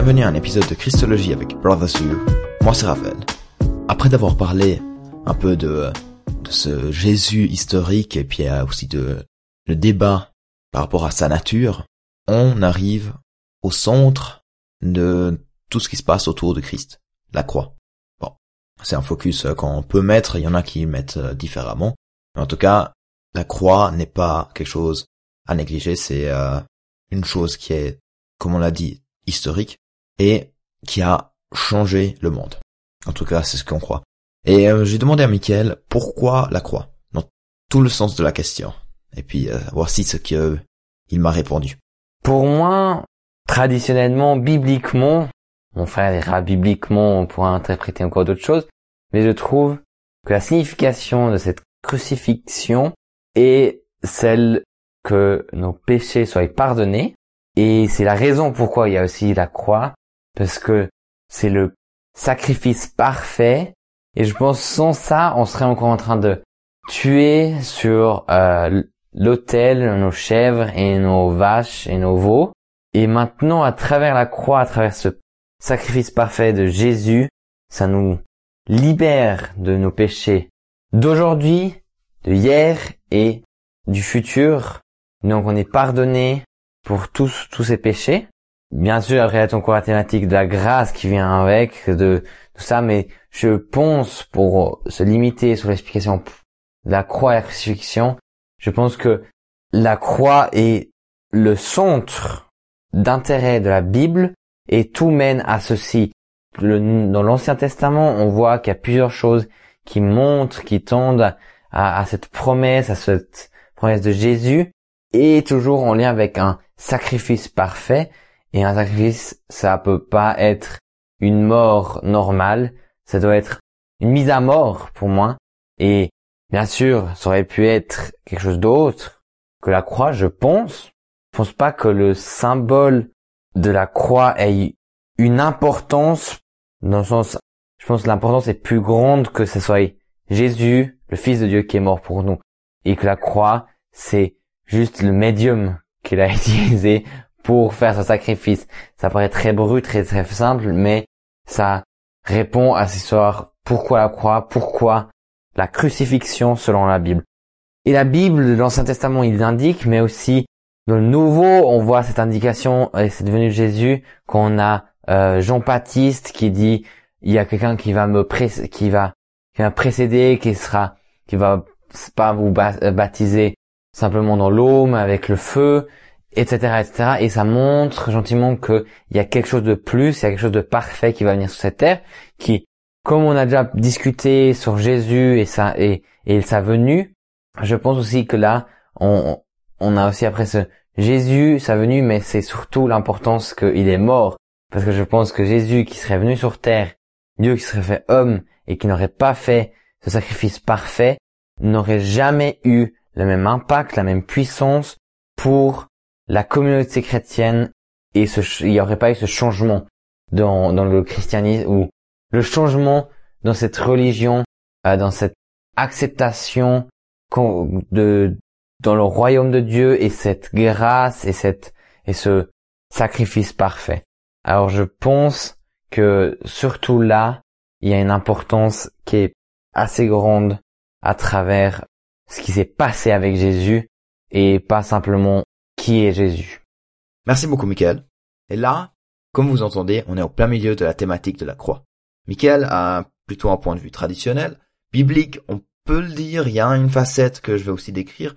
Bienvenue à un épisode de Christologie avec Brothers You. Moi c'est Raphaël. Après d'avoir parlé un peu de, de ce Jésus historique et puis euh, aussi de le débat par rapport à sa nature, on arrive au centre de tout ce qui se passe autour de Christ, la croix. Bon, c'est un focus euh, qu'on peut mettre, il y en a qui mettent euh, différemment, mais en tout cas, la croix n'est pas quelque chose à négliger, c'est une chose qui est, comme on l'a dit, historique et qui a changé le monde. En tout cas, c'est ce qu'on croit. Et euh, j'ai demandé à Michael pourquoi la croix, dans tout le sens de la question. Et puis euh, voici ce qu'il il m'a répondu. Pour moi, traditionnellement, bibliquement, mon frère dira bibliquement, on pourra interpréter encore d'autres choses, mais je trouve que la signification de cette crucifixion est celle que nos péchés soient pardonnés, et c'est la raison pourquoi il y a aussi la croix, parce que c'est le sacrifice parfait. Et je pense sans ça, on serait encore en train de tuer sur euh, l'autel nos chèvres et nos vaches et nos veaux. Et maintenant, à travers la croix, à travers ce sacrifice parfait de Jésus, ça nous libère de nos péchés d'aujourd'hui, de hier et du futur. Donc on est pardonné pour tous tous ces péchés. Bien sûr, après, il y a encore la thématique de la grâce qui vient avec, de tout ça, mais je pense, pour se limiter sur l'explication de la croix et la crucifixion, je pense que la croix est le centre d'intérêt de la Bible et tout mène à ceci. dans l'Ancien Testament, on voit qu'il y a plusieurs choses qui montrent, qui tendent à cette promesse, à cette promesse de Jésus, et toujours en lien avec un sacrifice parfait. Et un sacrifice, ça peut pas être une mort normale, ça doit être une mise à mort pour moi. Et bien sûr, ça aurait pu être quelque chose d'autre que la croix, je pense. Je pense pas que le symbole de la croix ait une importance dans le sens, je pense que l'importance est plus grande que ce soit Jésus, le Fils de Dieu qui est mort pour nous. Et que la croix, c'est juste le médium qu'il a utilisé pour faire ce sacrifice. Ça paraît très brut, très très simple, mais ça répond à cette histoire pourquoi la croix, pourquoi la crucifixion selon la Bible? Et la Bible de l'Ancien Testament, il l'indique, mais aussi dans le Nouveau, on voit cette indication, et c'est devenu Jésus, qu'on a euh, Jean Baptiste qui dit, il y a quelqu'un qui va me qui va, qui va précéder, qui sera, qui va pas vous baptiser simplement dans l'eau, mais avec le feu, etc., etc. Et ça montre gentiment qu'il y a quelque chose de plus, il y a quelque chose de parfait qui va venir sur cette terre, qui, comme on a déjà discuté sur Jésus et sa, et, et sa venue, je pense aussi que là, on, on a aussi après ce Jésus, sa venue, mais c'est surtout l'importance qu'il est mort. Parce que je pense que Jésus qui serait venu sur terre, Dieu qui serait fait homme et qui n'aurait pas fait ce sacrifice parfait, n'aurait jamais eu le même impact, la même puissance pour la communauté chrétienne et ce, il n'y aurait pas eu ce changement dans, dans le christianisme ou le changement dans cette religion, euh, dans cette acceptation de dans le royaume de Dieu et cette grâce et cette et ce sacrifice parfait. Alors je pense que surtout là, il y a une importance qui est assez grande à travers ce qui s'est passé avec Jésus et pas simplement Merci beaucoup, Michael. Et là, comme vous entendez, on est au plein milieu de la thématique de la croix. Michael a plutôt un point de vue traditionnel, biblique, on peut le dire, il y a une facette que je vais aussi décrire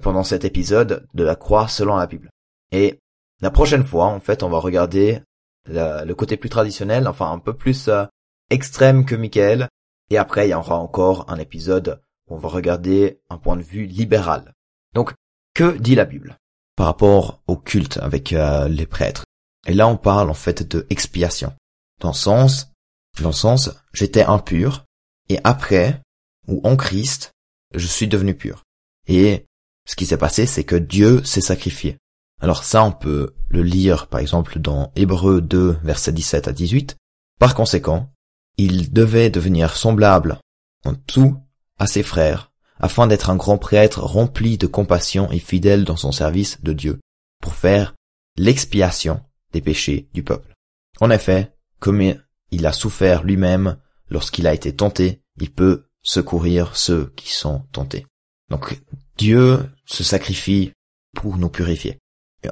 pendant cet épisode de la croix selon la Bible. Et la prochaine fois, en fait, on va regarder le côté plus traditionnel, enfin un peu plus euh, extrême que Michael. Et après, il y aura encore un épisode où on va regarder un point de vue libéral. Donc, que dit la Bible? Par rapport au culte avec euh, les prêtres Et là, on parle en fait de expiation. Dans sens, dans sens, j'étais impur et après ou en Christ, je suis devenu pur. Et ce qui s'est passé, c'est que Dieu s'est sacrifié. Alors ça, on peut le lire par exemple dans Hébreux 2, versets 17 à 18. Par conséquent, il devait devenir semblable en tout à ses frères, afin d'être un grand prêtre rempli de compassion et fidèle dans son service de Dieu, pour faire l'expiation des péchés du peuple. En effet, comme il a souffert lui-même lorsqu'il a été tenté, il peut secourir ceux qui sont tentés. Donc Dieu se sacrifie pour nous purifier.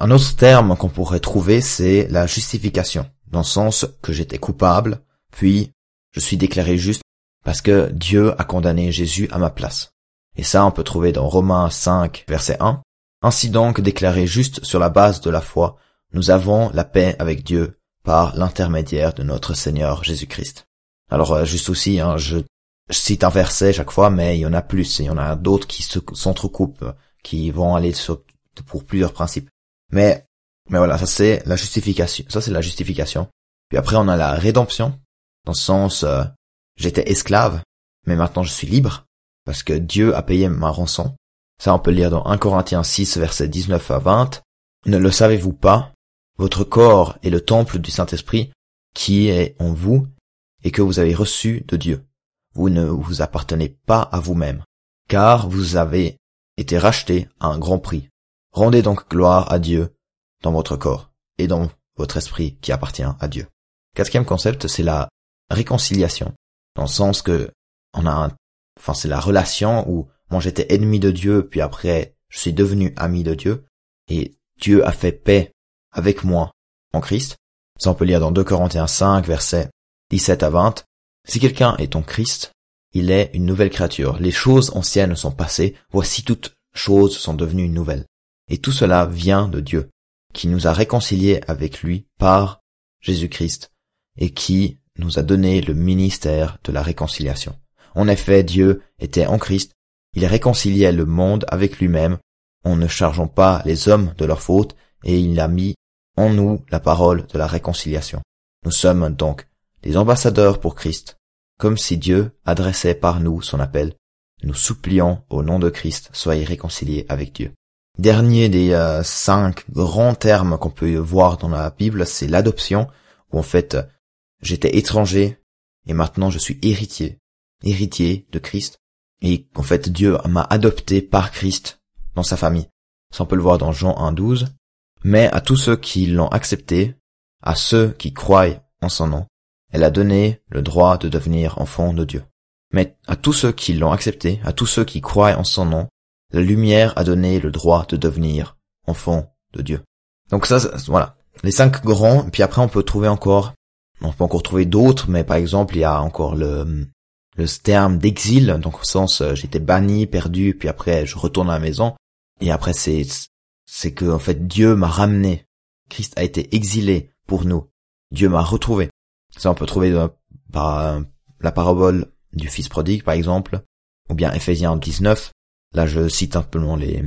Un autre terme qu'on pourrait trouver, c'est la justification, dans le sens que j'étais coupable, puis je suis déclaré juste parce que Dieu a condamné Jésus à ma place. Et ça, on peut trouver dans Romains 5, verset 1. Ainsi donc, déclaré juste sur la base de la foi, nous avons la paix avec Dieu par l'intermédiaire de notre Seigneur Jésus-Christ. Alors, euh, juste aussi, hein, je, cite un verset chaque fois, mais il y en a plus. Il y en a d'autres qui s'entrecoupent, qui vont aller pour plusieurs principes. Mais, mais voilà, ça c'est la justification. Ça c'est la justification. Puis après, on a la rédemption, dans le sens, euh, j'étais esclave, mais maintenant je suis libre, parce que Dieu a payé ma rançon. Ça, on peut lire dans 1 Corinthiens 6, versets 19 à 20. Ne le savez-vous pas? Votre corps est le temple du Saint-Esprit qui est en vous et que vous avez reçu de Dieu. Vous ne vous appartenez pas à vous-même, car vous avez été racheté à un grand prix. Rendez donc gloire à Dieu dans votre corps et dans votre esprit qui appartient à Dieu. Quatrième concept, c'est la réconciliation, dans le sens que on a un, enfin c'est la relation où moi j'étais ennemi de Dieu, puis après je suis devenu ami de Dieu, et Dieu a fait paix avec moi en Christ. Ça on peut lire dans 2 Corinthiens 5, versets 17 à 20. Si quelqu'un est en Christ, il est une nouvelle créature. Les choses anciennes sont passées, voici toutes choses sont devenues nouvelles. Et tout cela vient de Dieu, qui nous a réconciliés avec lui par Jésus-Christ, et qui nous a donné le ministère de la réconciliation. En effet, Dieu était en Christ, il réconciliait le monde avec lui-même, en ne chargeant pas les hommes de leurs fautes, et il a mis en nous la parole de la réconciliation. Nous sommes donc des ambassadeurs pour Christ, comme si Dieu adressait par nous son appel. Nous supplions au nom de Christ, soyez réconciliés avec Dieu. Dernier des euh, cinq grands termes qu'on peut voir dans la Bible, c'est l'adoption, où en fait j'étais étranger et maintenant je suis héritier, héritier de Christ, et qu'en fait Dieu m'a adopté par Christ dans sa famille. Ça on peut le voir dans Jean 1.12. Mais à tous ceux qui l'ont accepté, à ceux qui croient en son nom, elle a donné le droit de devenir enfant de Dieu. Mais à tous ceux qui l'ont accepté, à tous ceux qui croient en son nom, la lumière a donné le droit de devenir enfant de Dieu. Donc ça, voilà, les cinq grands. Puis après, on peut trouver encore, on peut encore trouver d'autres, mais par exemple, il y a encore le le terme d'exil, donc au sens euh, j'étais banni, perdu, puis après je retourne à la maison. Et après c'est c'est que en fait Dieu m'a ramené. Christ a été exilé pour nous. Dieu m'a retrouvé. Ça on peut trouver euh, par euh, la parabole du fils prodigue par exemple, ou bien Ephésiens 19. Là je cite un peu les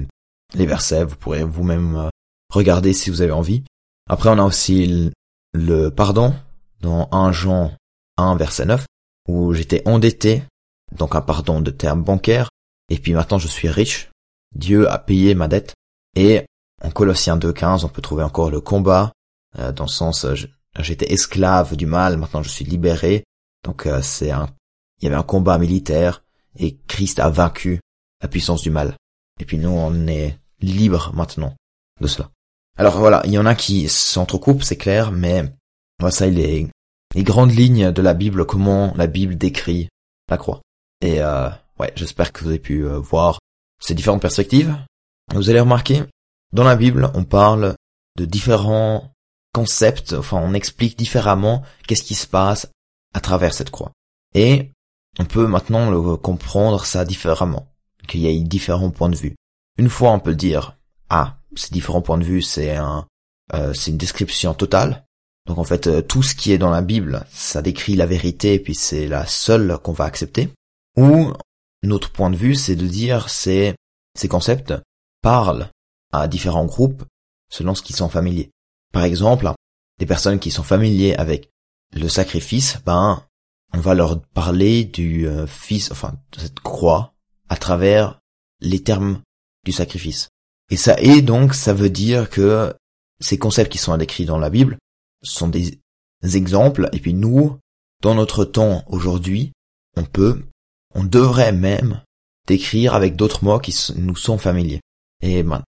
les versets, vous pourrez vous-même regarder si vous avez envie. Après on a aussi le pardon dans 1 Jean 1 verset 9 où j'étais endetté, donc un pardon de terme bancaire, et puis maintenant je suis riche. Dieu a payé ma dette. Et en Colossiens 2.15, on peut trouver encore le combat, euh, dans le sens, euh, j'étais esclave du mal, maintenant je suis libéré. Donc euh, c'est un, il y avait un combat militaire, et Christ a vaincu la puissance du mal. Et puis nous, on est libre maintenant de cela. Alors voilà, il y en a qui s'entrecoupent, c'est clair, mais ça il est les grandes lignes de la Bible, comment la Bible décrit la croix. Et euh, ouais, j'espère que vous avez pu euh, voir ces différentes perspectives. Vous allez remarquer, dans la Bible, on parle de différents concepts, enfin on explique différemment qu'est-ce qui se passe à travers cette croix. Et on peut maintenant comprendre ça différemment, qu'il y a différents points de vue. Une fois on peut dire, ah, ces différents points de vue c'est un, euh, c'est une description totale, donc en fait, euh, tout ce qui est dans la Bible, ça décrit la vérité et puis c'est la seule qu'on va accepter. Ou notre point de vue, c'est de dire c'est ces concepts parlent à différents groupes selon ce qu'ils sont familiers. Par exemple, des personnes qui sont familiers avec le sacrifice, ben on va leur parler du euh, fils, enfin de cette croix, à travers les termes du sacrifice. Et ça est donc, ça veut dire que ces concepts qui sont décrits dans la Bible sont des exemples. Et puis nous, dans notre temps aujourd'hui, on peut, on devrait même décrire avec d'autres mots qui nous sont familiers. Et ben,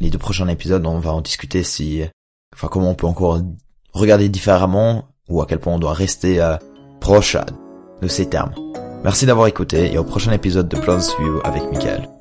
les deux prochains épisodes, on va en discuter si, enfin, comment on peut encore regarder différemment ou à quel point on doit rester euh, proche de ces termes. Merci d'avoir écouté et au prochain épisode de Plans View avec Michael.